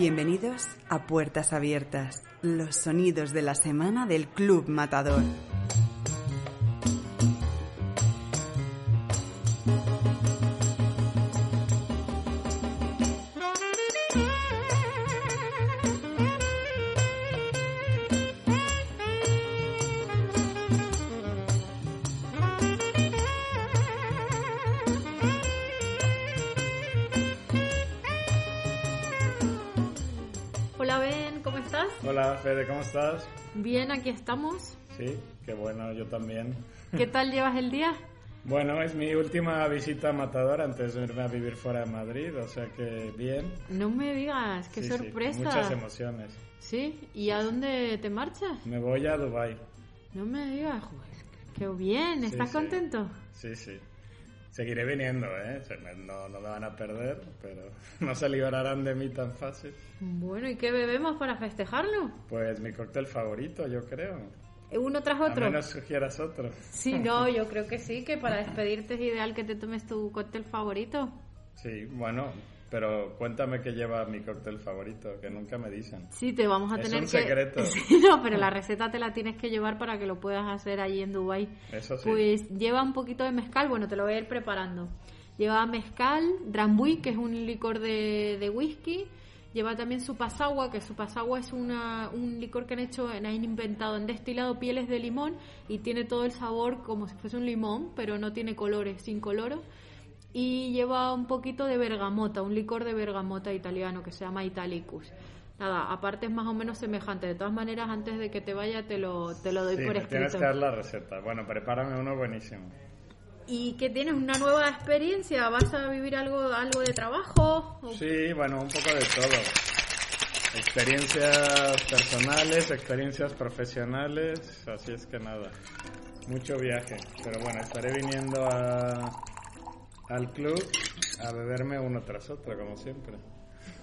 Bienvenidos a Puertas Abiertas, los sonidos de la semana del Club Matador. Hola Ben, ¿cómo estás? Hola Fede, ¿cómo estás? Bien, aquí estamos. Sí, qué bueno, yo también. ¿Qué tal llevas el día? Bueno, es mi última visita a Matador antes de irme a vivir fuera de Madrid, o sea que bien. No me digas, qué Sí, sí, sorpresa. muchas emociones. ¿Sí? ¿Y a dónde te marchas? Me voy a Dubai. No me digas, joder, qué bien, ¿estás sí. contento? Sí, sí. Seguiré viniendo, ¿eh? Se me- No, no me van a perder, pero no se librarán de mí tan fácil. Bueno, ¿y qué bebemos para festejarlo? Pues mi cóctel favorito, yo creo. ¿Uno tras A otro? menos sugieras otro. Sí, no, yo creo que sí, que para despedirte es ideal que te tomes tu cóctel favorito. Sí, bueno, pero cuéntame qué lleva mi cóctel favorito, que nunca me dicen. Sí, te vamos a Es tener un que... secreto. Sí, no, pero la receta te la tienes que llevar para que lo puedas hacer allí en Dubai. Eso sí. Pues lleva un poquito de mezcal, bueno, te lo voy a ir preparando. Lleva mezcal, drambuí, que es un licor de, de whisky. Lleva también su pasagua, que su pasagua es una, un licor que han hecho, han inventado, han destilado pieles de limón y tiene todo el sabor como si fuese un limón, pero no tiene colores, sin coloro. Y lleva un poquito de bergamota, un licor de bergamota italiano que se llama Italicus. Nada, aparte es más o menos semejante. De todas maneras, antes de que te vaya, te lo, te lo doy Sí, por me tienes escrito. que dar la receta. Bueno, prepárame uno buenísimo. ¿Y que tienes una nueva experiencia? ¿Vas a vivir algo, algo de trabajo? ¿O- Sí, bueno, un poco de todo. Experiencias personales, experiencias profesionales, así es que nada. Mucho viaje, pero bueno, estaré viniendo a, al club a beberme uno tras otro, como siempre.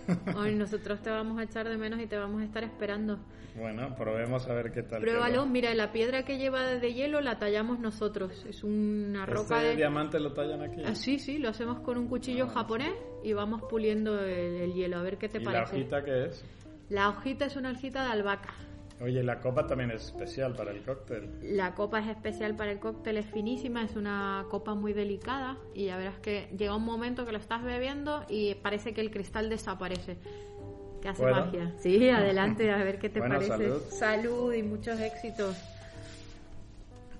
Ay, nosotros te vamos a echar de menos y te vamos a estar esperando. Bueno, probemos a ver qué tal. Pruébalo, mira, la piedra que lleva de hielo la tallamos nosotros. Es una roca ¿Este de... diamante lo tallan aquí? Ah, sí, sí, lo hacemos con un cuchillo japonés y vamos puliendo el, el hielo, a ver qué te ¿Y la parece. hojita qué es? La hojita es una hojita de albahaca. Oye, la copa también es especial para el cóctel. La copa es especial para el cóctel, es finísima, es una copa muy delicada y ya verás que llega un momento que lo estás bebiendo y parece que el cristal desaparece. Que hace magia. Sí, adelante, a ver qué te Bueno, parece. salud. Salud y muchos éxitos.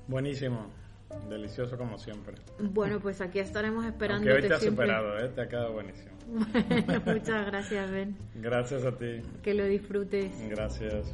Buenísimo, delicioso como siempre. Bueno, pues aquí estaremos Aunque esperándote hoy te has siempre. superado, ¿eh? te ha quedado buenísimo. Bueno, muchas gracias, Ben. Gracias a ti, Que lo disfrutes. gracias.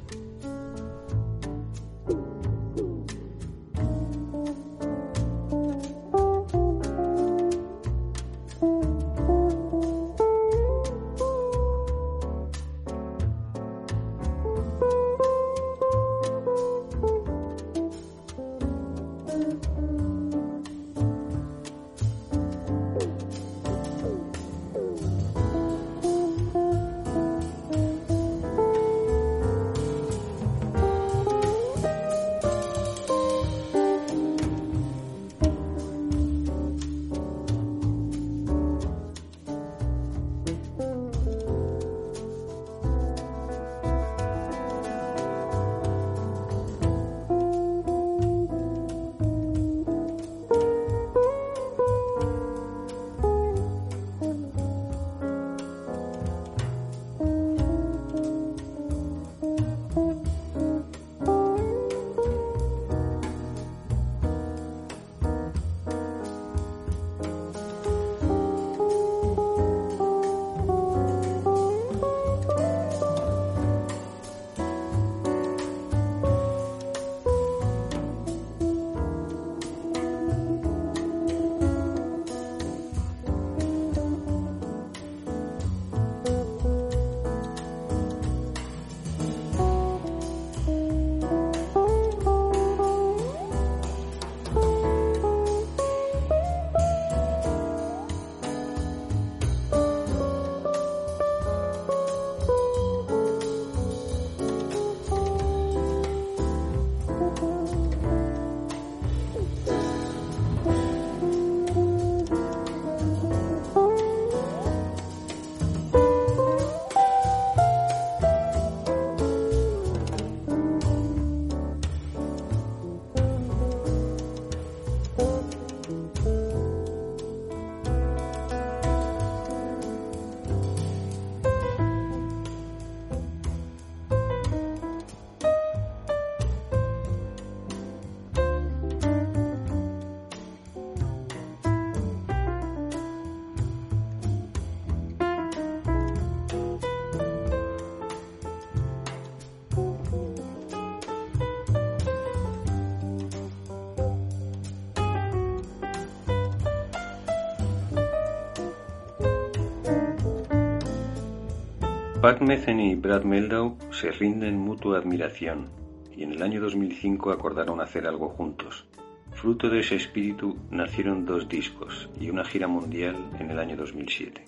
Pat Metheny y Brad Meldau se rinden mutua admiración y en el año 2005 acordaron hacer algo juntos. Fruto de ese espíritu nacieron dos discos y una gira mundial en el año 2007.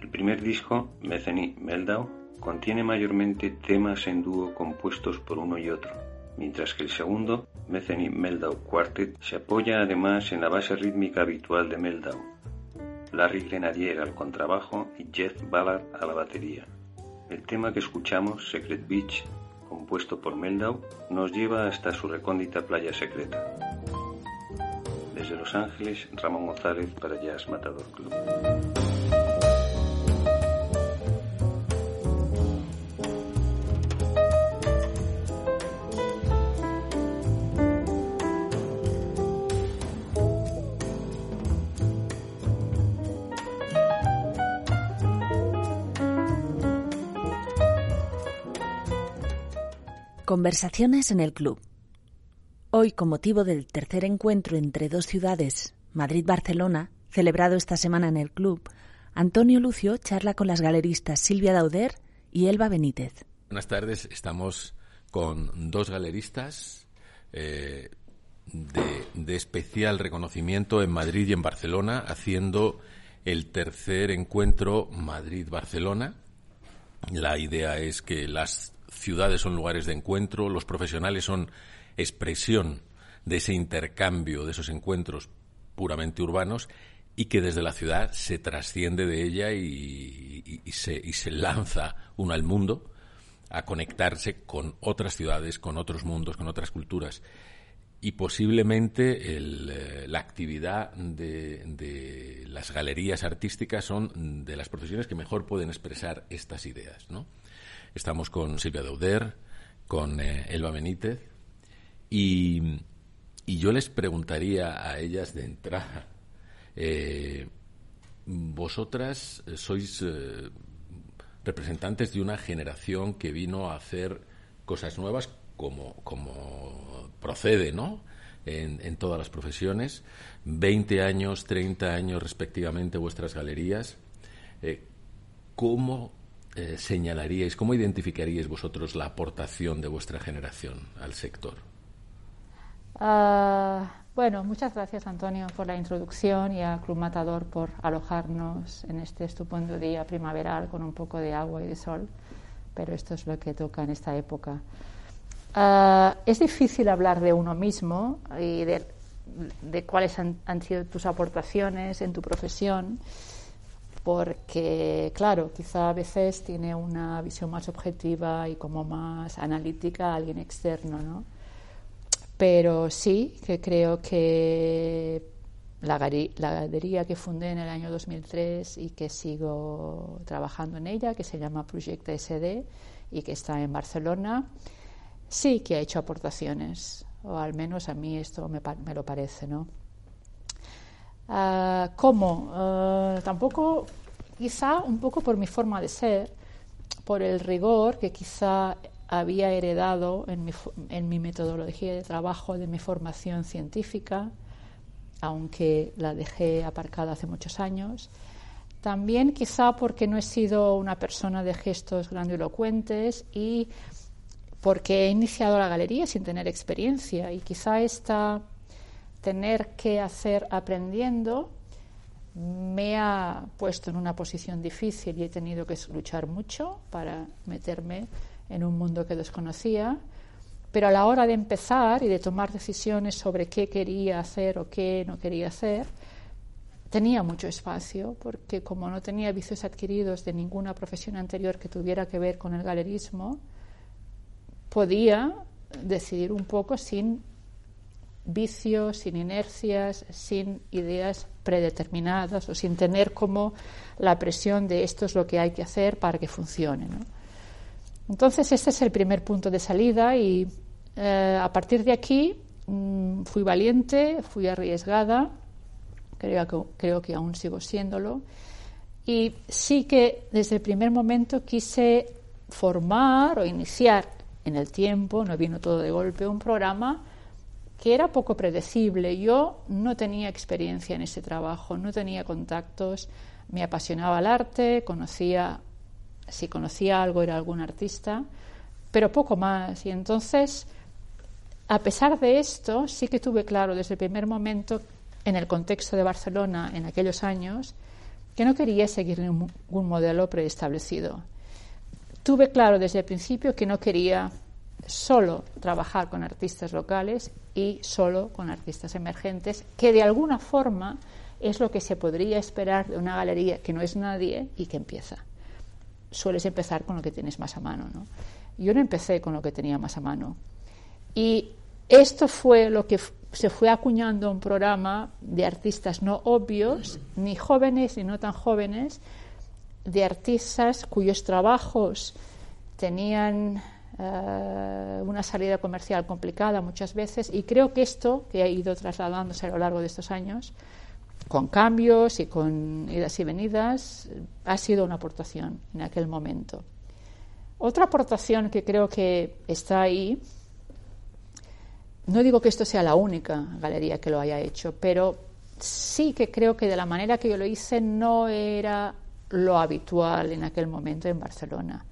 El primer disco, Metheny Meldau, contiene mayormente temas en dúo compuestos por uno y otro, mientras que el segundo, Metheny Meldau Quartet, se apoya además en la base rítmica habitual de Meldau, Larry Grenadier al contrabajo y Jeff Ballard a la batería. El tema que escuchamos, Secret Beach, compuesto por Meldau, nos lleva hasta su recóndita playa secreta. Desde Los Ángeles, Ramón González para Jazz Matador Club. Conversaciones en el club. Hoy, con motivo del tercer encuentro entre dos ciudades, Madrid-Barcelona, celebrado esta semana en el club, Antonio Lucio charla con las galeristas Silvia Dauder y Elba Benítez. Buenas tardes, estamos con dos galeristas eh, de, de especial reconocimiento en Madrid y en Barcelona, haciendo el tercer encuentro Madrid-Barcelona. La idea es que las ciudades son lugares de encuentro, los profesionales son expresión de ese intercambio, de esos encuentros puramente urbanos y que desde la ciudad se trasciende de ella y, se, y se lanza uno al mundo a conectarse con otras ciudades, con otros mundos, con otras culturas. Y posiblemente eh, la actividad de, de, las galerías artísticas son de las profesiones que mejor pueden expresar estas ideas. ¿no? Estamos con Silvia Dauder, con eh, Elba Benítez, y, yo les preguntaría a ellas de entrada, eh, vosotras sois eh, representantes de una generación que vino a hacer cosas nuevas como, como procede, ¿no? En, en, todas las profesiones. 20 años, 30 años respectivamente vuestras galerías. ¿Cómo eh, señalaríais, cómo identificaríais vosotros la aportación de vuestra generación al sector? Uh, bueno, muchas gracias Antonio por la introducción y a Club Matador por alojarnos en este estupendo día primaveral con un poco de agua y de sol, pero esto es lo que toca en esta época. Uh, es difícil hablar de uno mismo y de, de cuáles han, han, sido tus aportaciones en tu profesión porque, claro, quizá a veces tiene una visión más objetiva y como más analítica alguien externo, ¿no? Pero sí que creo que la, la galería que fundé en el año 2003 y que sigo trabajando en ella, que se llama Proyecta SD y que está en Barcelona, sí que ha hecho aportaciones, o al menos a mí esto me, me lo parece, ¿no? Uh, ¿Cómo? Uh, tampoco, quizá un poco por mi forma de ser, por el rigor que quizá había heredado en mi, en mi metodología de trabajo, de mi formación científica, aunque la dejé aparcada hace muchos años. También quizá porque no he sido una persona de gestos grandilocuentes y porque he iniciado la galería sin tener experiencia y quizá esta tener que hacer aprendiendo me ha puesto en una posición difícil y he tenido que luchar mucho para meterme en un mundo que desconocía. Pero a la hora de empezar y de tomar decisiones sobre qué quería hacer o qué no quería hacer, tenía mucho espacio, porque como no tenía vicios adquiridos de ninguna profesión anterior que tuviera que ver con el galerismo, podía decidir un poco sin vicios, sin inercias, sin ideas predeterminadas o sin tener como la presión de esto es lo que hay que hacer para que funcione. Entonces, este es el primer punto de salida y eh, a partir de aquí mmm, fui valiente, fui arriesgada, creo que, creo que aún sigo siéndolo, y sí que desde el primer momento quise formar o iniciar en el tiempo, no vino todo de golpe, un programa que era poco predecible. Yo no tenía experiencia en ese trabajo, no tenía contactos, me apasionaba el arte, conocía si conocía algo era algún artista, pero poco más. Y entonces, a pesar de esto, sí que tuve claro desde el primer momento, en el contexto de Barcelona en aquellos años, que no quería seguir ningún modelo preestablecido. Tuve claro desde el principio que no quería solo trabajar con artistas locales y solo con artistas emergentes, que de alguna forma es lo que se podría esperar de una galería que no es nadie y que empieza. Sueles empezar con lo que tienes más a mano. ¿no? Yo no empecé con lo que tenía más a mano. Y esto fue lo que se fue acuñando un programa de artistas no obvios, ni jóvenes ni no tan jóvenes, de artistas cuyos trabajos tenían eh, una salida comercial complicada muchas veces y creo que esto, que ha ido trasladándose a lo largo de estos años, con cambios y con idas y venidas, ha sido una aportación en aquel momento. Otra aportación que creo que está ahí, no digo que esto sea la única galería que lo haya hecho, pero sí que creo que de la manera que yo lo hice no era lo habitual en aquel momento en Barcelona.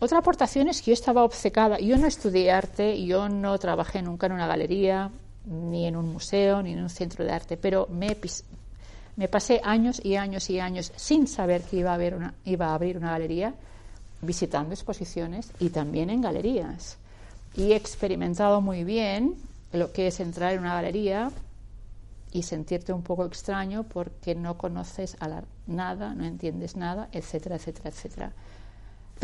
Otra aportación es que yo estaba obcecada. Yo no estudié arte, yo no trabajé nunca en una galería, ni en un museo, ni en un centro de arte, pero me, me pasé años y años y años sin saber que iba a, haber una, iba a abrir una galería, visitando exposiciones y también en galerías. Y he experimentado muy bien lo que es entrar en una galería y sentirte un poco extraño porque no conoces a la, nada, no entiendes nada, etcétera, etcétera, etcétera.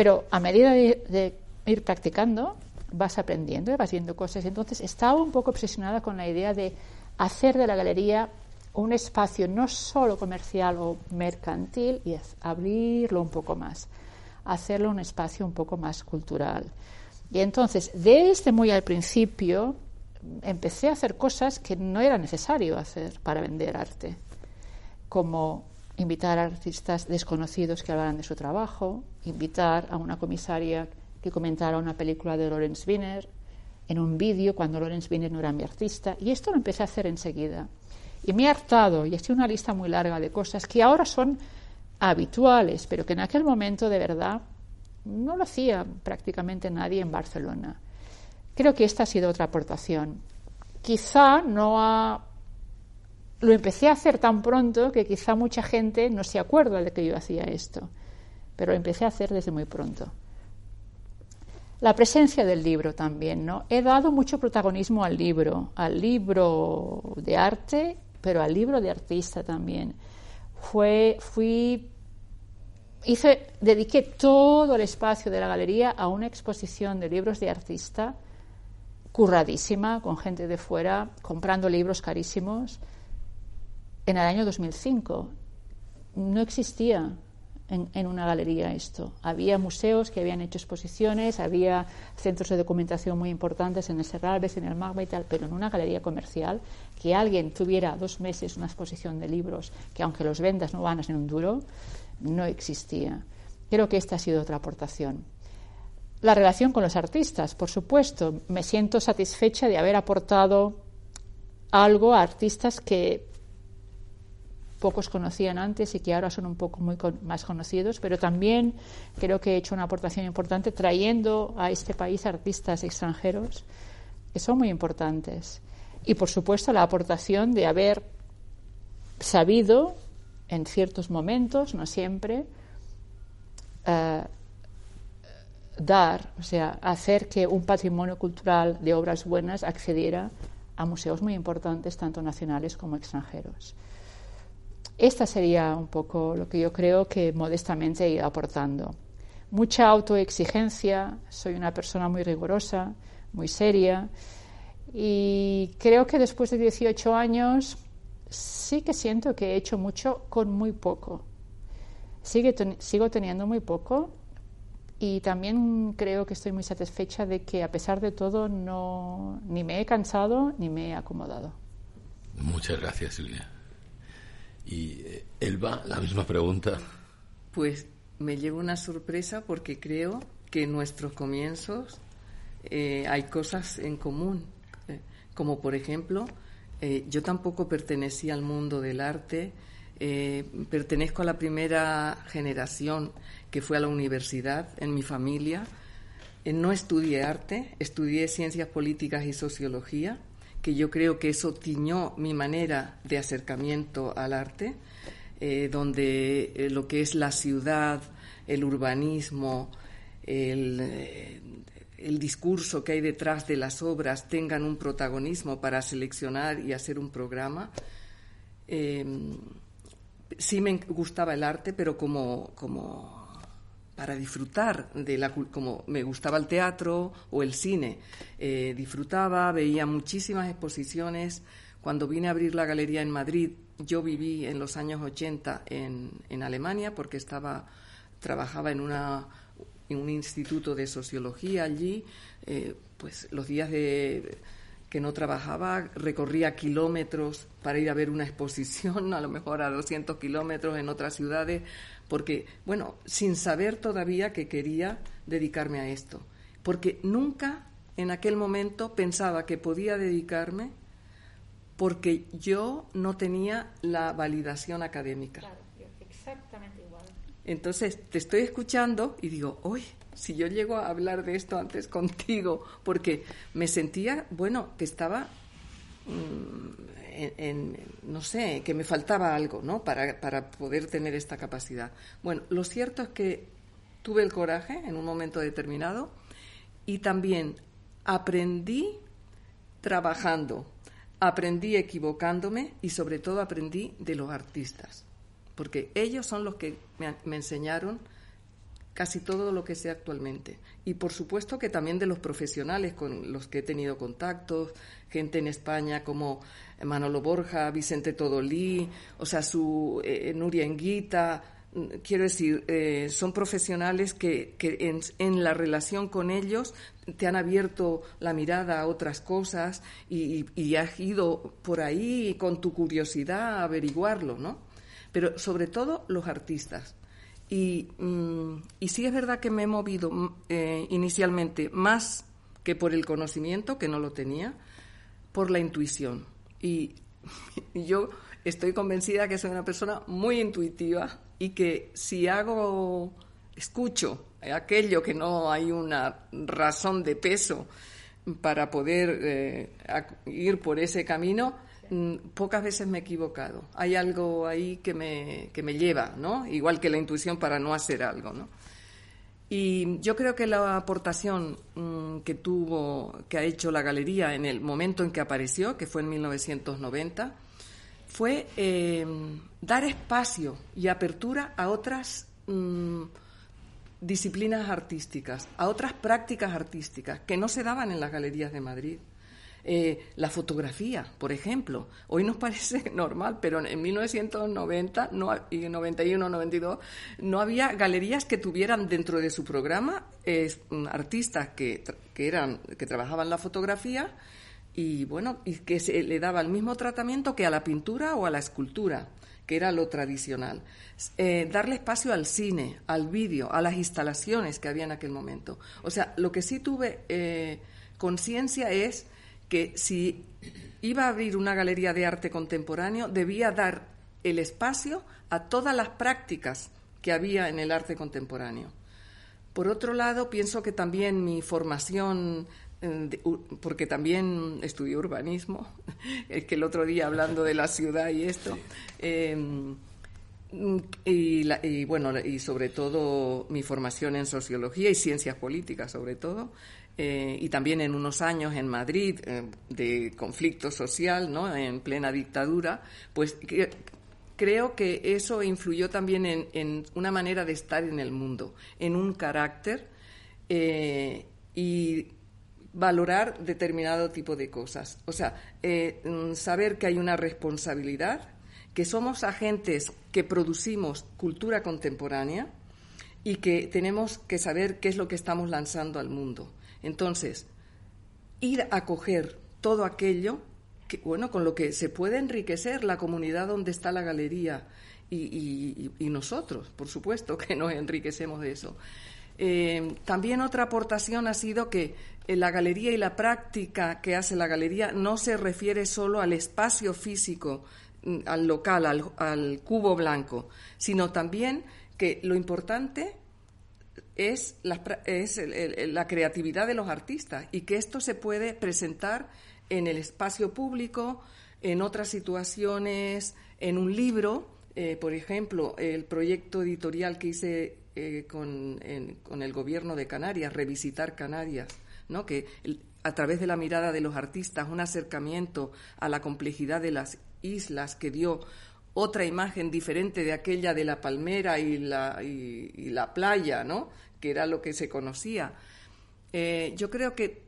Pero a medida de, ir practicando, vas aprendiendo, vas viendo cosas. Entonces estaba un poco obsesionada con la idea de hacer de la galería un espacio no solo comercial o mercantil y abrirlo un poco más, hacerlo un espacio un poco más cultural. Y entonces, desde muy al principio, empecé a hacer cosas que no era necesario hacer para vender arte, como invitar a artistas desconocidos que hablaran de su trabajo, invitar a una comisaria que comentara una película de Lawrence Wiener en un vídeo cuando Lawrence Wiener no era mi artista. Y esto lo empecé a hacer enseguida. Y me he hartado y he hecho una lista muy larga de cosas que ahora son habituales, pero que en aquel momento de verdad no lo hacía prácticamente nadie en Barcelona. Creo que esta ha sido otra aportación. Quizá no ha lo empecé a hacer tan pronto que quizá mucha gente no se acuerda de que yo hacía esto, pero lo empecé a hacer desde muy pronto. La presencia del libro también, ¿no? He dado mucho protagonismo al libro, al libro de arte, pero al libro de artista también. Fue, fui, hice, dediqué todo el espacio de la galería a una exposición de libros de artista, curradísima, con gente de fuera, comprando libros carísimos en el año 2005. No existía en, una galería esto. Había museos que habían hecho exposiciones, había centros de documentación muy importantes en el Serralves, en el Magma y tal, pero en una galería comercial, que alguien tuviera dos meses una exposición de libros que aunque los vendas no van a ser un duro, no existía. Creo que esta ha sido otra aportación. La relación con los artistas, por supuesto. Me siento satisfecha de haber aportado algo a artistas que pocos conocían antes y que ahora son un poco muy más conocidos, pero también creo que he hecho una aportación importante trayendo a este país artistas extranjeros que son muy importantes. Y por supuesto la aportación de haber sabido en ciertos momentos, no siempre, eh, dar, o sea, hacer que un patrimonio cultural de obras buenas accediera a museos muy importantes, tanto nacionales como extranjeros. Esta sería un poco lo que yo creo que modestamente he ido aportando. Mucha autoexigencia, soy una persona muy rigurosa, muy seria y creo que después de 18 años sí que siento que he hecho mucho con muy poco. sigo teniendo muy poco y también creo que estoy muy satisfecha de que a pesar de todo no, ni me he cansado ni me he acomodado. Muchas gracias, Silvia. Y eh, Elba, la misma pregunta. Pues me llevo una sorpresa porque creo que en nuestros comienzos eh, hay cosas en común, eh, como por ejemplo, yo tampoco pertenecía al mundo del arte, pertenezco a la primera generación que fue a la universidad en mi familia. No estudié arte, estudié ciencias políticas y sociología, que yo creo que eso tiñó mi manera de acercamiento al arte, eh, donde lo que es la ciudad, el urbanismo, el, el discurso que hay detrás de las obras tengan un protagonismo para seleccionar y hacer un programa. Eh, sí me gustaba el arte, pero como, como para disfrutar de la como me gustaba el teatro o el cine. Eh, disfrutaba, veía muchísimas exposiciones. Cuando vine a abrir la galería en Madrid, yo viví en los años 80 en, en Alemania porque estaba trabajaba en una en un instituto de sociología allí, eh, pues los días de que no trabajaba, recorría kilómetros para ir a ver una exposición, a lo mejor a 200 kilómetros en otras ciudades, porque, bueno, sin saber todavía que quería dedicarme a esto, porque nunca en aquel momento pensaba que podía dedicarme porque yo no tenía la validación académica. Claro, exactamente igual. Entonces te estoy escuchando y digo, oye, si yo llego a hablar de esto antes contigo, porque me sentía, bueno, que estaba, mm, no sé, que me faltaba algo, ¿no? Para, para poder tener esta capacidad. Bueno, lo cierto es que tuve el coraje en un momento determinado y también aprendí trabajando, aprendí equivocándome y sobre todo aprendí de los artistas porque ellos son los que me, enseñaron casi todo lo que sé actualmente. Y por supuesto que también de los profesionales con los que he tenido contactos, gente en España como Manolo Borja, Vicente Todolí, o sea, su eh, Nuria Enguita, mm, quiero decir, eh, son profesionales que, en, la relación con ellos te han abierto la mirada a otras cosas y, y has ido por ahí con tu curiosidad a averiguarlo, ¿no? pero sobre todo los artistas. Y, mm, y sí es verdad que me he movido mm, eh, inicialmente más que por el conocimiento, que no lo tenía, por la intuición. Y, yo estoy convencida que soy una persona muy intuitiva y que si hago, escucho aquello que no hay una razón de peso para poder eh, ir por ese camino, pocas veces me he equivocado. Hay algo ahí que me, que me lleva, ¿no? Igual que la intuición para no hacer algo, ¿no? Y yo creo que la aportación mm, que tuvo, que ha hecho la galería en el momento en que apareció, que fue en 1990, fue eh, dar espacio y apertura a otras mm, disciplinas artísticas, a otras prácticas artísticas que no se daban en las galerías de Madrid. Eh, la fotografía, por ejemplo. Hoy nos parece normal, pero en 1990 no, y 91, 92 no había galerías que tuvieran dentro de su programa mm, artistas que, que, eran, que trabajaban la fotografía y bueno, y que se le daba el mismo tratamiento que a la pintura o a la escultura que era lo tradicional. Eh, darle espacio al cine, al vídeo, a las instalaciones que había en aquel momento. O sea, lo que sí tuve eh, conciencia es que si iba a abrir una galería de arte contemporáneo, debía dar el espacio a todas las prácticas que había en el arte contemporáneo. Por otro lado, pienso que también mi formación, eh, porque también estudié urbanismo, es que el otro día hablando de la ciudad y esto, em, y, y, bueno, y sobre todo mi formación en sociología y ciencias políticas, sobre todo, eh, y también en unos años en Madrid eh, de conflicto social, en plena dictadura, pues creo que eso influyó también en, una manera de estar en el mundo, en un carácter eh, y valorar determinado tipo de cosas. O sea, mm, saber que hay una responsabilidad, que somos agentes que producimos cultura contemporánea y que tenemos que saber qué es lo que estamos lanzando al mundo. Entonces, ir a coger todo aquello que, bueno, con lo que se puede enriquecer la comunidad donde está la galería y, nosotros, por supuesto, que nos enriquecemos de eso. Eh, también otra aportación ha sido que la galería y la práctica que hace la galería no se refiere solo al espacio físico mm, al local, al, cubo blanco, sino también que lo importante es, la, es la creatividad de los artistas y que esto se puede presentar en el espacio público, en otras situaciones, en un libro. Eh, por ejemplo, el proyecto editorial que hice eh, con, con, el gobierno de Canarias, Revisitar Canarias, ¿no? que a través de la mirada de los artistas, un acercamiento a la complejidad de las islas que dio otra imagen diferente de aquella de la palmera y la, y, la playa, ¿no? Que era lo que se conocía. Eh, yo creo que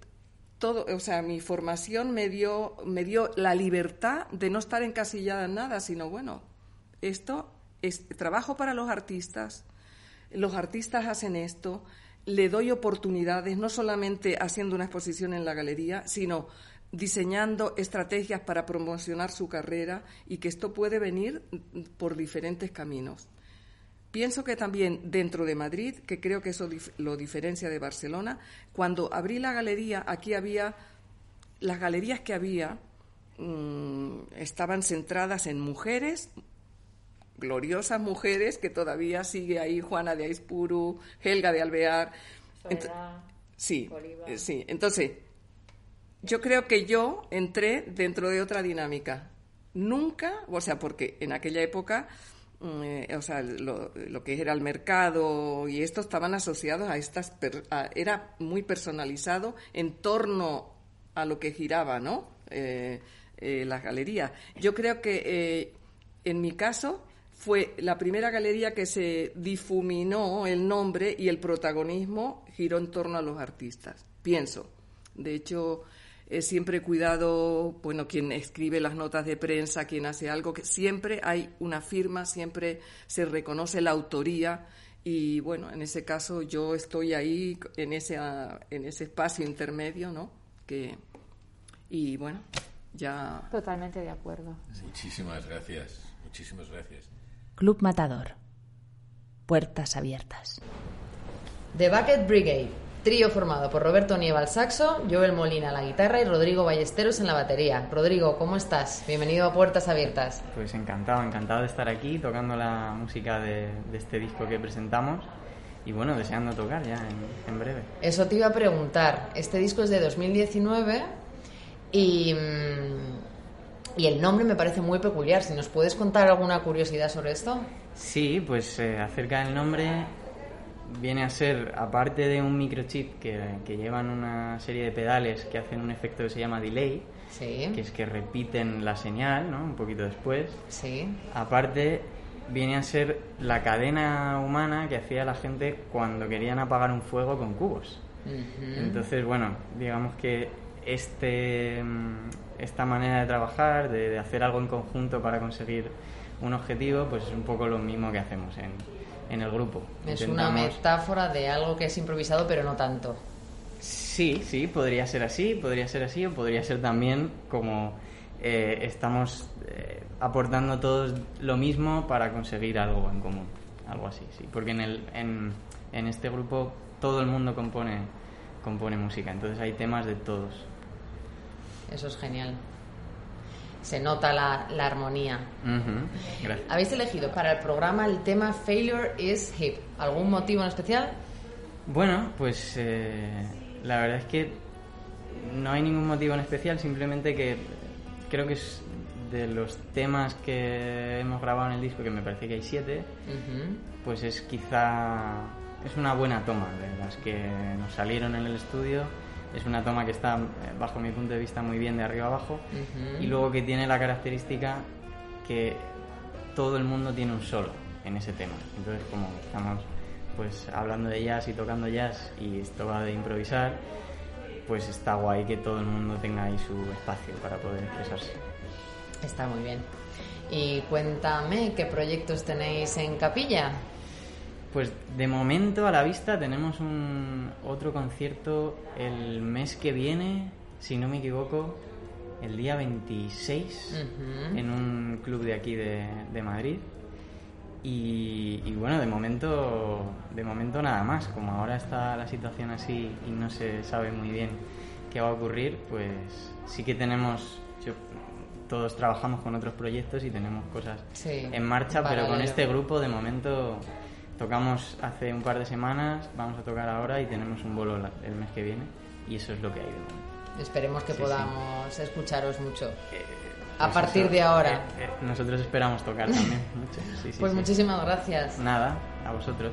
todo, o sea, mi formación me dio, me dio la libertad de no estar encasillada en nada, sino bueno, esto es trabajo para los artistas, los artistas hacen esto, le doy oportunidades, no solamente haciendo una exposición en la galería, sino diseñando estrategias para promocionar su carrera y que esto puede venir por diferentes caminos. Pienso que también dentro de Madrid, que creo que eso lo diferencia de Barcelona, cuando abrí la galería, aquí había, las galerías que había mm, estaban centradas en mujeres, gloriosas mujeres que todavía sigue ahí Juana de Aispuru, Helga de Alvear. sí, eh, sí. Entonces, yo creo que yo entré dentro de otra dinámica. Nunca, o sea, porque en aquella época, eh, o sea, lo, que era el mercado y esto estaban asociados a estas, era muy personalizado en torno a lo que giraba, ¿no? Eh, la galería. Yo creo que en mi caso fue la primera galería que se difuminó el nombre y el protagonismo giró en torno a los artistas, pienso. De hecho, siempre he cuidado, bueno, quien escribe las notas de prensa, quien hace algo, que siempre hay una firma, siempre se reconoce la autoría y bueno, en ese caso yo estoy ahí en ese, en ese espacio intermedio, ¿no? Que, y bueno, ya... Totalmente de acuerdo. Muchísimas gracias, muchísimas gracias. Club Matador. Puertas abiertas. The Bucket Brigade, trío formado por Roberto Nieva al saxo, Joel Molina a la guitarra y Rodrigo Ballesteros en la batería. Rodrigo, ¿cómo estás? Bienvenido a Puertas Abiertas. Pues encantado, encantado de estar aquí tocando la música de, este disco que presentamos y bueno, deseando tocar ya en, breve. Eso te iba a preguntar. Este disco es de 2019 y... Mm, y el nombre me parece muy peculiar. Si nos puedes contar alguna curiosidad sobre esto. Sí, pues eh, acerca del nombre viene a ser, aparte de un microchip que, que, llevan una serie de pedales que hacen un efecto que se llama delay, que es que repiten la señal, ¿no? Un poquito después. Sí. Aparte, viene a ser la cadena humana que hacía la gente cuando querían apagar un fuego con cubos. Entonces, bueno, digamos que este mm, esta manera de trabajar, de, hacer algo en conjunto para conseguir un objetivo, pues es un poco lo mismo que hacemos en, en el grupo. Es una metáfora de algo que es improvisado, pero no tanto. Sí, sí, podría ser así, podría ser así, o podría ser también como eh, estamos eh, aportando todos lo mismo para conseguir algo en común, algo así, sí. Porque en, el, en, en este grupo todo el mundo compone, compone música, entonces hay temas de todos. Eso es genial. Se nota la, armonía. Habéis elegido para el programa el tema Failure is Hip. ¿Algún motivo en especial? Bueno, pues eh, la verdad es que no hay ningún motivo en especial, simplemente que creo que es de los temas que hemos grabado en el disco, que me parece que hay siete, pues es quizá es una buena toma de las que nos salieron en el estudio es una toma que está, eh, bajo mi punto de vista, muy bien de arriba abajo. Y luego que tiene la característica que todo el mundo tiene un solo en ese tema. Entonces, como estamos pues hablando de jazz y tocando jazz y esto va de improvisar, pues está guay que todo el mundo tenga ahí su espacio para poder expresarse. Está muy bien. Y cuéntame qué proyectos tenéis en capilla. Pues de momento a la vista tenemos un otro concierto el mes que viene, si no me equivoco, el día 26 en un club de aquí de, Madrid. Y, bueno, de momento, de momento nada más. Como ahora está la situación así y no se sabe muy bien qué va a ocurrir, pues sí que tenemos todos trabajamos con otros proyectos y tenemos cosas Sí, en marcha, pero con este grupo de momento tocamos hace un par de semanas, vamos a tocar ahora y tenemos un bolo el mes que viene y eso es lo que hay de momento. Esperemos que Sí, sí. podamos escucharos mucho. a Pues partir eso, de ahora. eh, eh, nosotros esperamos tocar también mucho. Sí, sí, Pues sí. muchísimas gracias. Nada, a vosotros.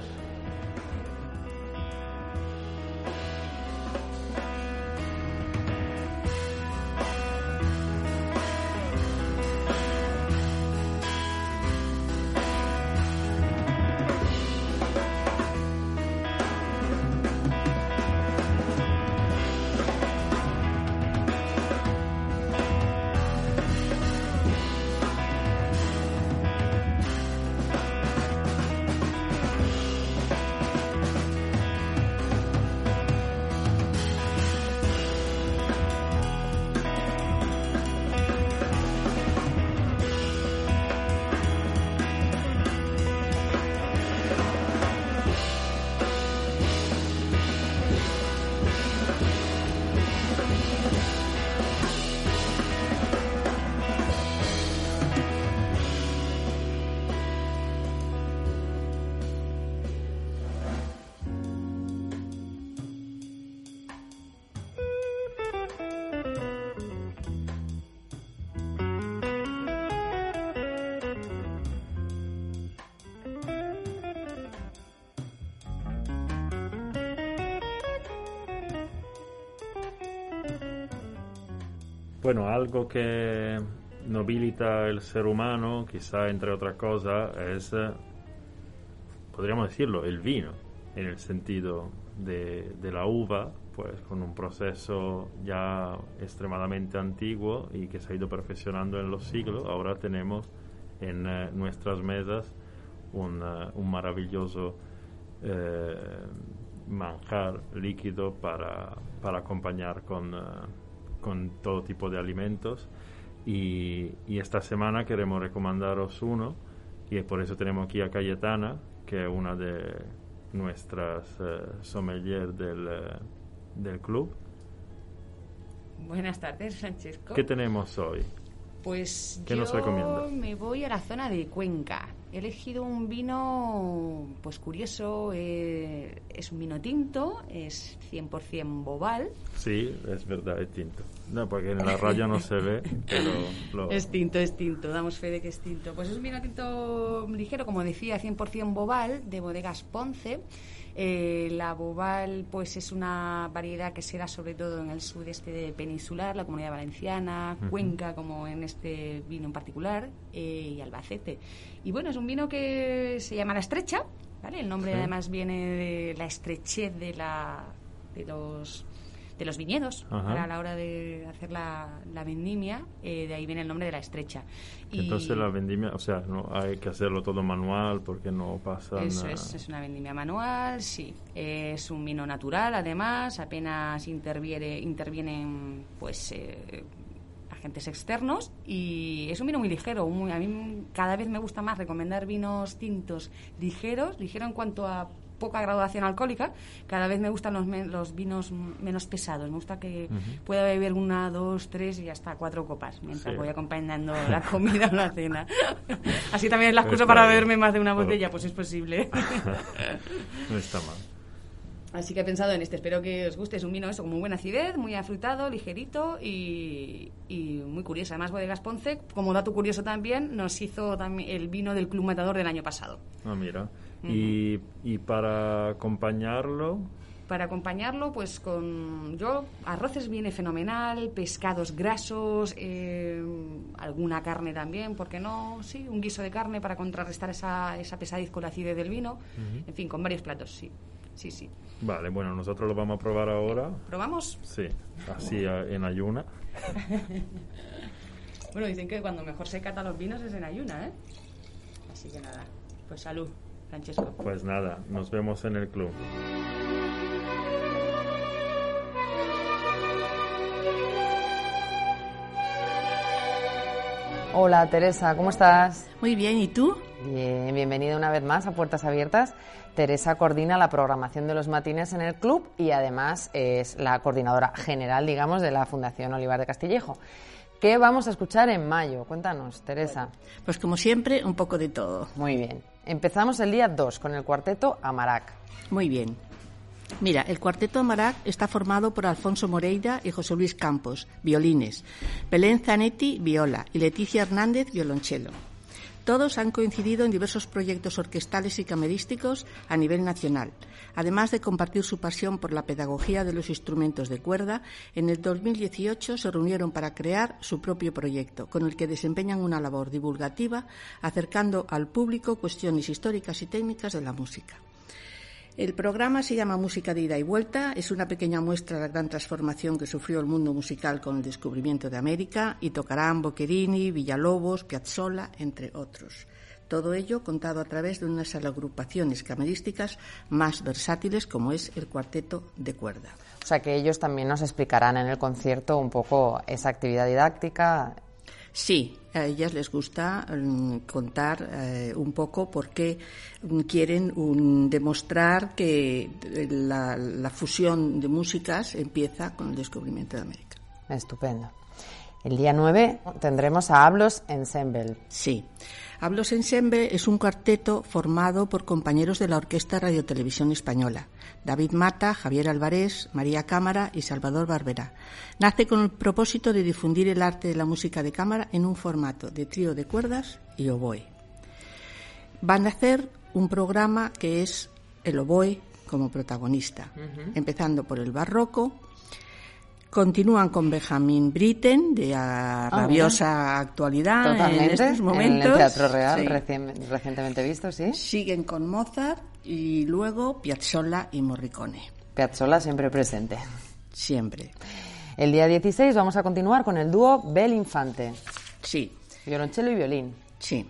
Bueno, algo que nobilita el ser humano, quizá entre otras cosas, es, podríamos decirlo, el vino, en el sentido de, la uva, pues con un proceso ya extremadamente antiguo y que se ha ido perfeccionando en los siglos, ahora tenemos en eh, nuestras mesas un, eh, maravilloso eh, manjar líquido para, para acompañar con, con todo tipo de alimentos. Y, y esta semana queremos recomendaros uno, y por eso tenemos aquí a Cayetana, que es una de nuestras eh, sommeliers del, eh, del club. Buenas tardes, Francesco. ¿Qué tenemos hoy? Pues ¿Qué yo nos recomienda? me voy a la zona de Cuenca. He elegido un vino, pues curioso, eh, es un vino tinto, es 100% bobal. Sí, es verdad, es tinto. No, porque en la raya no se ve, pero lo- Es tinto, es tinto, damos fe de que es tinto. Pues es un vino tinto ligero, como decía, 100% bobal, de bodegas Ponce. Eh, la bobal pues es una variedad que se da sobre todo en el sudeste de peninsular, la comunidad valenciana. Cuenca, como en este vino en particular, eh, y Albacete. Y bueno, es un vino que se llama La Estrecha, ¿vale? El nombre Sí. además viene de la estrechez de, la, de los de los viñedos Ajá. a la hora de hacer la, la vendimia, eh, de ahí viene el nombre de la estrecha. Y Entonces la vendimia, o sea, no hay que hacerlo todo manual porque no pasa Eso nada. es, es una vendimia manual, sí. Es un vino natural, además, apenas interviene, intervienen pues eh, agentes externos y es un vino muy ligero. muy- a mí cada vez me gusta más recomendar vinos tintos ligeros, ligero en cuanto a poca graduación alcohólica, cada vez me gustan los, men- los vinos m- menos pesados. Me gusta que Ujú. pueda beber una, dos, tres y hasta cuatro copas mientras Sí. voy acompañando la comida o la cena. Así también es la excusa para bien. beberme más de una Pero- botella, pues es posible. no está mal. Así que he pensado en este, espero que os guste. Es un vino eso, con muy buena acidez, muy afrutado, ligerito y, y muy curioso. Además, Bodegas Ponce, como dato curioso también, nos hizo también el vino del Club Matador del año pasado. Ah, mira. Y, y para acompañarlo, Para acompañarlo, pues con yo arroces viene fenomenal, pescados grasos, eh, alguna carne también, ¿por qué no? Sí, un guiso de carne para contrarrestar esa, esa pesadez con la acidez del vino. En fin, con varios platos, sí. Sí, sí. vale, bueno, nosotros lo vamos a probar ahora. ¿Probamos? Sí, así en ayuna. Bueno, dicen que cuando mejor se cata los vinos es en ayuna, ¿eh? Así que nada, pues salud, Francesco. Pues nada, nos vemos en el club. Hola Teresa, ¿cómo estás? Muy bien, ¿y tú? Bien, bienvenida una vez más a Puertas Abiertas. Teresa coordina la programación de los matines en el club y además es la coordinadora general, digamos, de la Fundación Olivar de Castillejo. ¿Qué vamos a escuchar en mayo? Cuéntanos, Teresa. Pues como siempre, un poco de todo. Muy bien. Empezamos el día 2 con el cuarteto Amarac. Muy bien. Mira, el cuarteto Amarac está formado por Alfonso Moreira y José Luis Campos, violines, Belén Zanetti, viola y Leticia Hernández, violonchelo. Todos han coincidido en diversos proyectos orquestales y camerísticos a nivel nacional. Además de compartir su pasión por la pedagogía de los instrumentos de cuerda, en el 2018 se reunieron para crear su propio proyecto, con el que desempeñan una labor divulgativa, acercando al público cuestiones históricas y técnicas de la música. El programa se llama Música de Ida y Vuelta, es una pequeña muestra de la gran transformación que sufrió el mundo musical con el descubrimiento de América y tocarán Boccherini, Villalobos, Piazzolla, entre otros. Todo ello contado a través de unas agrupaciones camerísticas más versátiles como es el cuarteto de cuerda. O sea que ellos también nos explicarán en el concierto un poco esa actividad didáctica Sí, a ellas les gusta mm, contar eh, un poco por qué mm, quieren demostrar que la, fusión de músicas empieza con el descubrimiento de América. Estupendo. El día 9 tendremos a Hablos Ensemble. Sí. Hablos Ensemble es un cuarteto formado por compañeros de la Orquesta Radio Televisión Española. David Mata, Javier Álvarez, María Cámara y Salvador Barbera. Nace con el propósito de difundir el arte de la música de cámara en un formato de trío de cuerdas y oboe. Van a hacer un programa que es el oboe como protagonista, empezando por el barroco, Continúan con Benjamin Britten, de ah, rabiosa actualidad en estos momentos. En el Teatro Real, recientemente visto, sí. Siguen con Mozart y luego Piazzolla y Morricone. Piazzolla siempre presente. Siempre. El día 16 vamos a continuar con el dúo Bel Infante. Sí. Violonchelo y violín. Sí.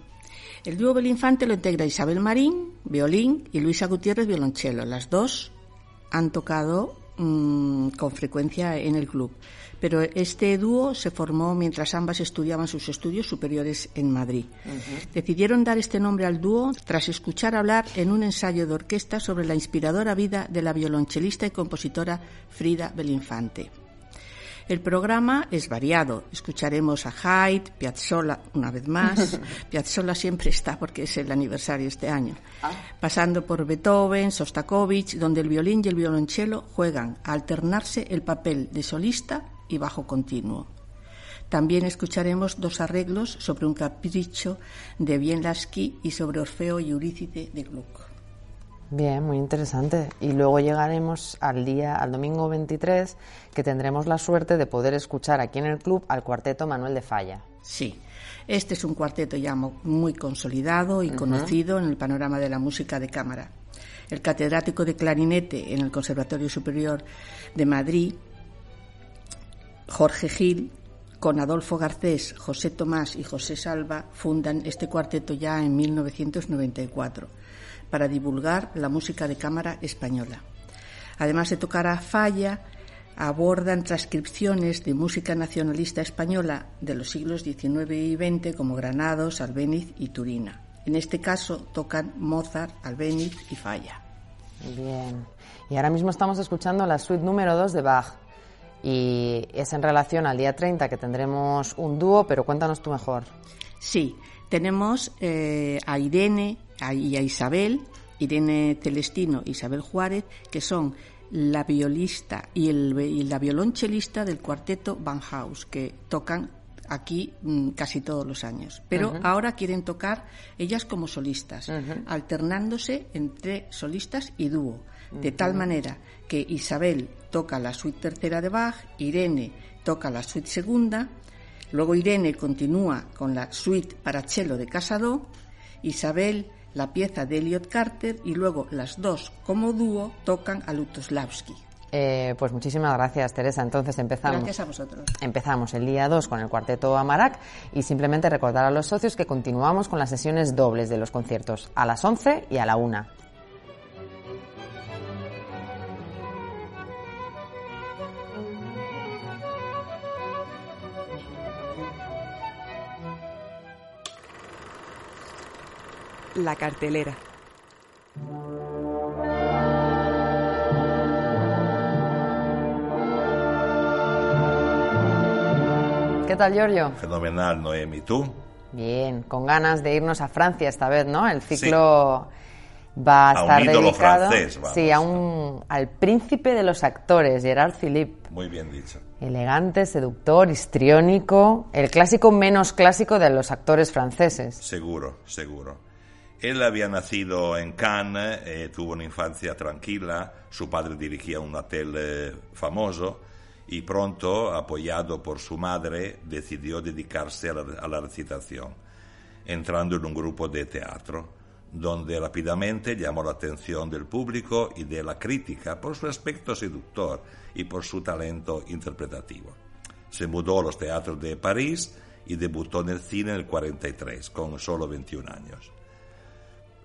El dúo Bel Infante lo integra Isabel Marín, violín, y Luisa Gutiérrez, violonchelo. Las dos han tocado mm, con frecuencia en el club. Pero este dúo se formó mientras ambas estudiaban sus estudios superiores en Madrid. Decidieron dar este nombre al dúo tras escuchar hablar en un ensayo de orquesta sobre la inspiradora vida de la violonchelista y compositora Frida Belinfante. El programa es variado. Escucharemos a Haydn, Piazzolla una vez más. Piazzolla siempre está porque es el aniversario este año. Ah. Pasando por Beethoven, Sostakovich, donde el violín y el violonchelo juegan a alternarse el papel de solista y bajo continuo. También escucharemos dos arreglos sobre un capricho de Bienlasky y sobre Orfeo y Eurícide de Gluck. Bien, muy interesante. Y luego llegaremos al día, al domingo 23, que tendremos la suerte de poder escuchar aquí en el club al cuarteto Manuel de Falla. Sí, este es un cuarteto ya muy consolidado y conocido en el panorama de la música de cámara. El catedrático de clarinete en el Conservatorio Superior de Madrid Jorge Gil, con Adolfo Garcés, José Tomás y José Salva, fundan este cuarteto ya en 1994 para divulgar la música de cámara española. Además de tocar a falla, abordan transcripciones de música nacionalista española de los siglos XIX y XX como Granados, Albéniz y Turina. En este caso tocan Mozart, Albéniz y Falla. Bien. Y ahora mismo estamos escuchando la suite número 2 de Bach y es en relación al día 30 que tendremos un dúo, pero cuéntanos tú mejor. Sí, tenemos eh, a Irene y a Isabel, Irene Celestino e Isabel Juárez, que son la violista y, el, la violonchelista del cuarteto Van House, que tocan aquí mm, casi todos los años. Pero ahora quieren tocar ellas como solistas, alternándose entre solistas y dúo, de tal manera que Isabel toca la suite tercera de Bach, Irene toca la suite segunda, luego Irene continúa con la suite para cello de Casado, Isabel la pieza de Elliot Carter y luego las dos como dúo tocan a Lutoslavski. Eh, pues muchísimas gracias, Teresa. Entonces empezamos. Gracias a vosotros. Empezamos el día 2 con el cuarteto Amarac y simplemente recordar a los socios que continuamos con las sesiones dobles de los conciertos a las 11 y a la 1. La cartelera. ¿Qué tal, Giorgio? Fenomenal, Noemi. ¿Tú? Bien, con ganas de irnos a Francia esta vez, ¿no? El ciclo va a, estar dedicado sí, a un, al príncipe de los actores, Gerard Philippe. Muy bien dicho. Elegante, seductor, histriónico, el clásico menos clásico de los actores franceses. Seguro, seguro. Él había nacido en Cannes, eh, tuvo una infancia tranquila, su padre dirigía un hotel eh, famoso y pronto, apoyado por su madre, decidió dedicarse a la, recitación, entrando en un grupo de teatro, donde rápidamente llamó la atención del público y de la crítica por su aspecto seductor y por su talento interpretativo. Se mudó a los teatros de París y debutó en el cine en el 43, con solo 21 años.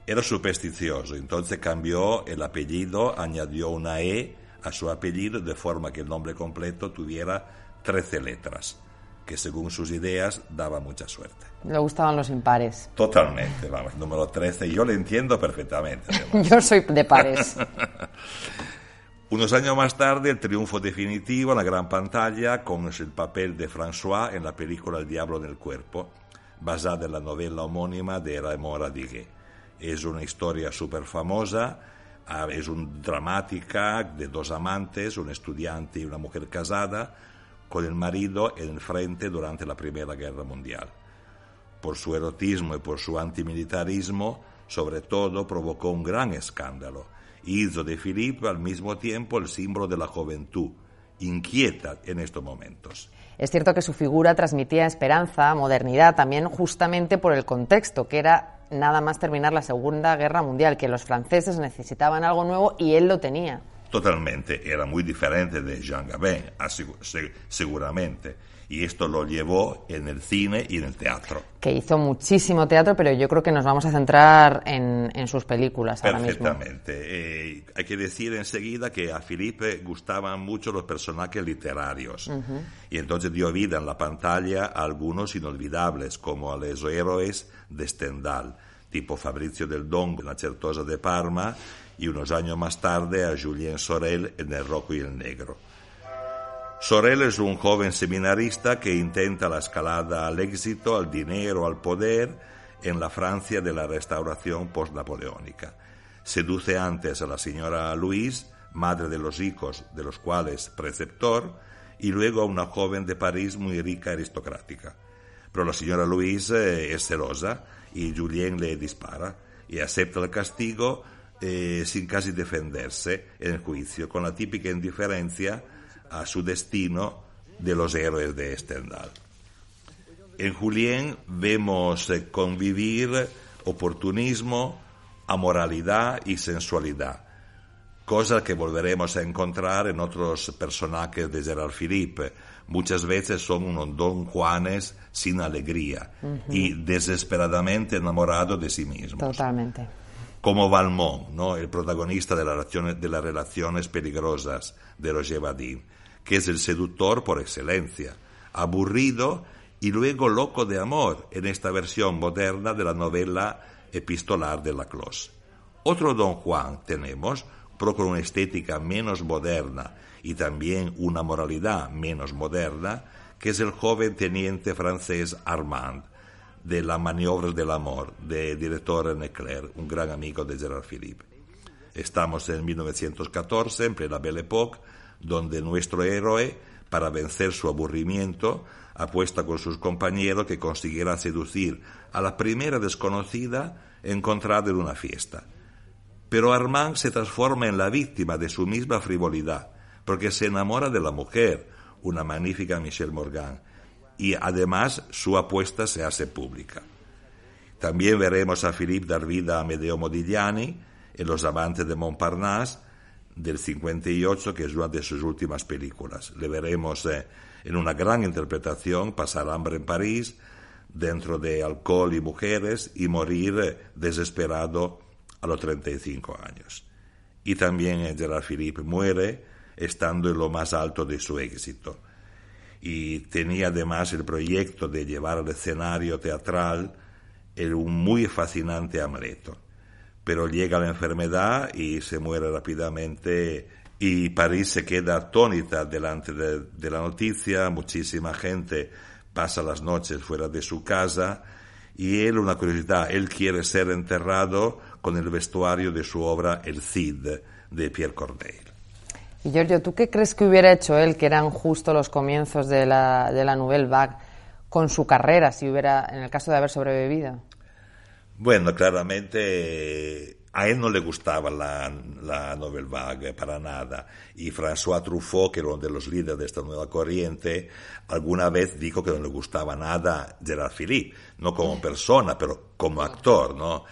Era supersticioso, entonces cambió el apellido, añadió una E a su apellido de forma que el nombre completo tuviera 13 letras, que según sus ideas daba mucha suerte. Le gustaban los impares. Totalmente, vamos, número 13, yo lo entiendo perfectamente. yo soy de pares. Unos años más tarde, el triunfo definitivo en la gran pantalla con el papel de François en la película El diablo en el cuerpo, basada en la novela homónima de Raymond Radiguet. Es una historia súper famosa es una dramática de dos amantes, un estudiante y una mujer casada, con el marido en el frente durante la Primera Guerra Mundial. Por su erotismo y por su antimilitarismo, sobre todo, provocó un gran escándalo. Hizo de Philippe al mismo tiempo el símbolo de la juventud, inquieta en estos momentos. Es cierto que su figura transmitía esperanza, modernidad, también justamente por el contexto, que era nada más terminar la Segunda Guerra Mundial, que los franceses necesitaban algo nuevo y él lo tenía. Totalmente, era muy diferente de Jean Gabin, seguramente. Y esto lo llevó en el cine y en el teatro. Que hizo muchísimo teatro, pero yo creo que nos vamos a centrar en, sus películas ahora mismo. Perfectamente. Eh, hay que decir enseguida que a Felipe gustaban mucho los personajes literarios. Y entonces dio vida en la pantalla a algunos inolvidables, como a los héroes de Stendhal tipo Fabrizio del Dongo en La Certosa de Parma y unos años más tarde a Julien Sorel en El Rojo y el Negro. Sorel es un joven seminarista que intenta la escalada al éxito, al dinero, al poder en la Francia de la restauración post-napoleónica. Seduce antes a la señora Louise, madre de los hijos de los cuales preceptor, y luego a una joven de París muy rica aristocrática. Pero la señora Louise eh, es celosa y Julien le dispara y acepta el castigo eh, sin casi defenderse en el juicio, con la típica indiferencia a su destino de los héroes de Stendhal. En Julien vemos eh, convivir oportunismo, amoralidad y sensualidad, cosa que volveremos a encontrar en otros personajes de Gerard Philippe, muchas veces son unos don Juanes sin alegría y desesperadamente enamorados de sí mismos. Totalmente. Como Valmont, ¿no? el protagonista de, de las relaciones peligrosas de Roger Vadim, que es el seductor por excelencia, aburrido y luego loco de amor en esta versión moderna de la novela epistolar de Laclos. Otro Don Juan tenemos, pero con una estética menos moderna y también una moralidad menos moderna, que es el joven teniente francés Armand, de La Maniobras del Amor, de director Necler, un gran amigo de Gerard Philippe. Estamos en 1914, en plena Belle Époque, donde nuestro héroe, para vencer su aburrimiento, apuesta con sus compañeros que consiguiera seducir a la primera desconocida encontrada en una fiesta. Pero Armand se transforma en la víctima de su misma frivolidad porque se enamora de la mujer, una magnífica Michelle Morgan, y además su apuesta se hace pública. También veremos a Philippe dar vida a Medeo Modigliani en Los amantes de Montparnasse del 58, que es una de sus últimas películas. Le veremos eh, en una gran interpretación pasar hambre en París, dentro de alcohol y mujeres, y morir eh, desesperado a los 35 años. Y también eh, Gerard Philippe muere estando en lo más alto de su éxito. Y tenía además el proyecto de llevar al escenario teatral un muy fascinante Amleto. Pero llega la enfermedad y se muere rápidamente y París se queda atónita delante de, la noticia, muchísima gente pasa las noches fuera de su casa y él, una curiosidad, él quiere ser enterrado con el vestuario de su obra El Cid de Pierre Corneille. Y Giorgio, ¿tú qué crees que hubiera hecho él, que eran justo los comienzos de la, de la Nouvelle Vague, con su carrera, si hubiera, en el caso de haber sobrevivido? Bueno, claramente a él no le gustaba la, la Nouvelle Vague para nada. Y François Truffaut, que era uno de los líderes de esta nueva corriente, alguna vez dijo que no le gustaba nada Gerard Philippe, no como persona, pero como actor, ¿no?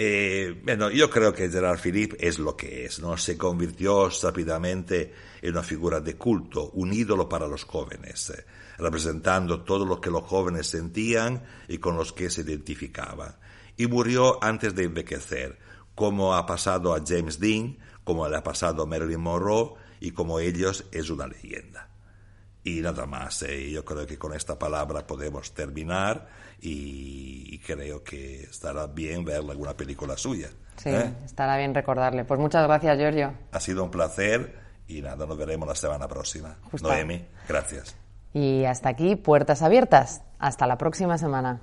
Eh, bueno, yo creo que Gerard Philippe es lo que es, ¿no? Se convirtió rápidamente en una figura de culto, un ídolo para los jóvenes, eh, representando todo lo que los jóvenes sentían y con los que se identificaban. Y murió antes de envejecer, como ha pasado a James Dean, como le ha pasado a Marilyn Monroe, y como ellos es una leyenda. Y nada más, eh, yo creo que con esta palabra podemos terminar y creo que estará bien ver alguna película suya. Sí, ¿eh? estará bien recordarle. Pues muchas gracias, Giorgio. Ha sido un placer y nada, nos veremos la semana próxima. Noemi, gracias. Y hasta aquí, puertas abiertas. Hasta la próxima semana.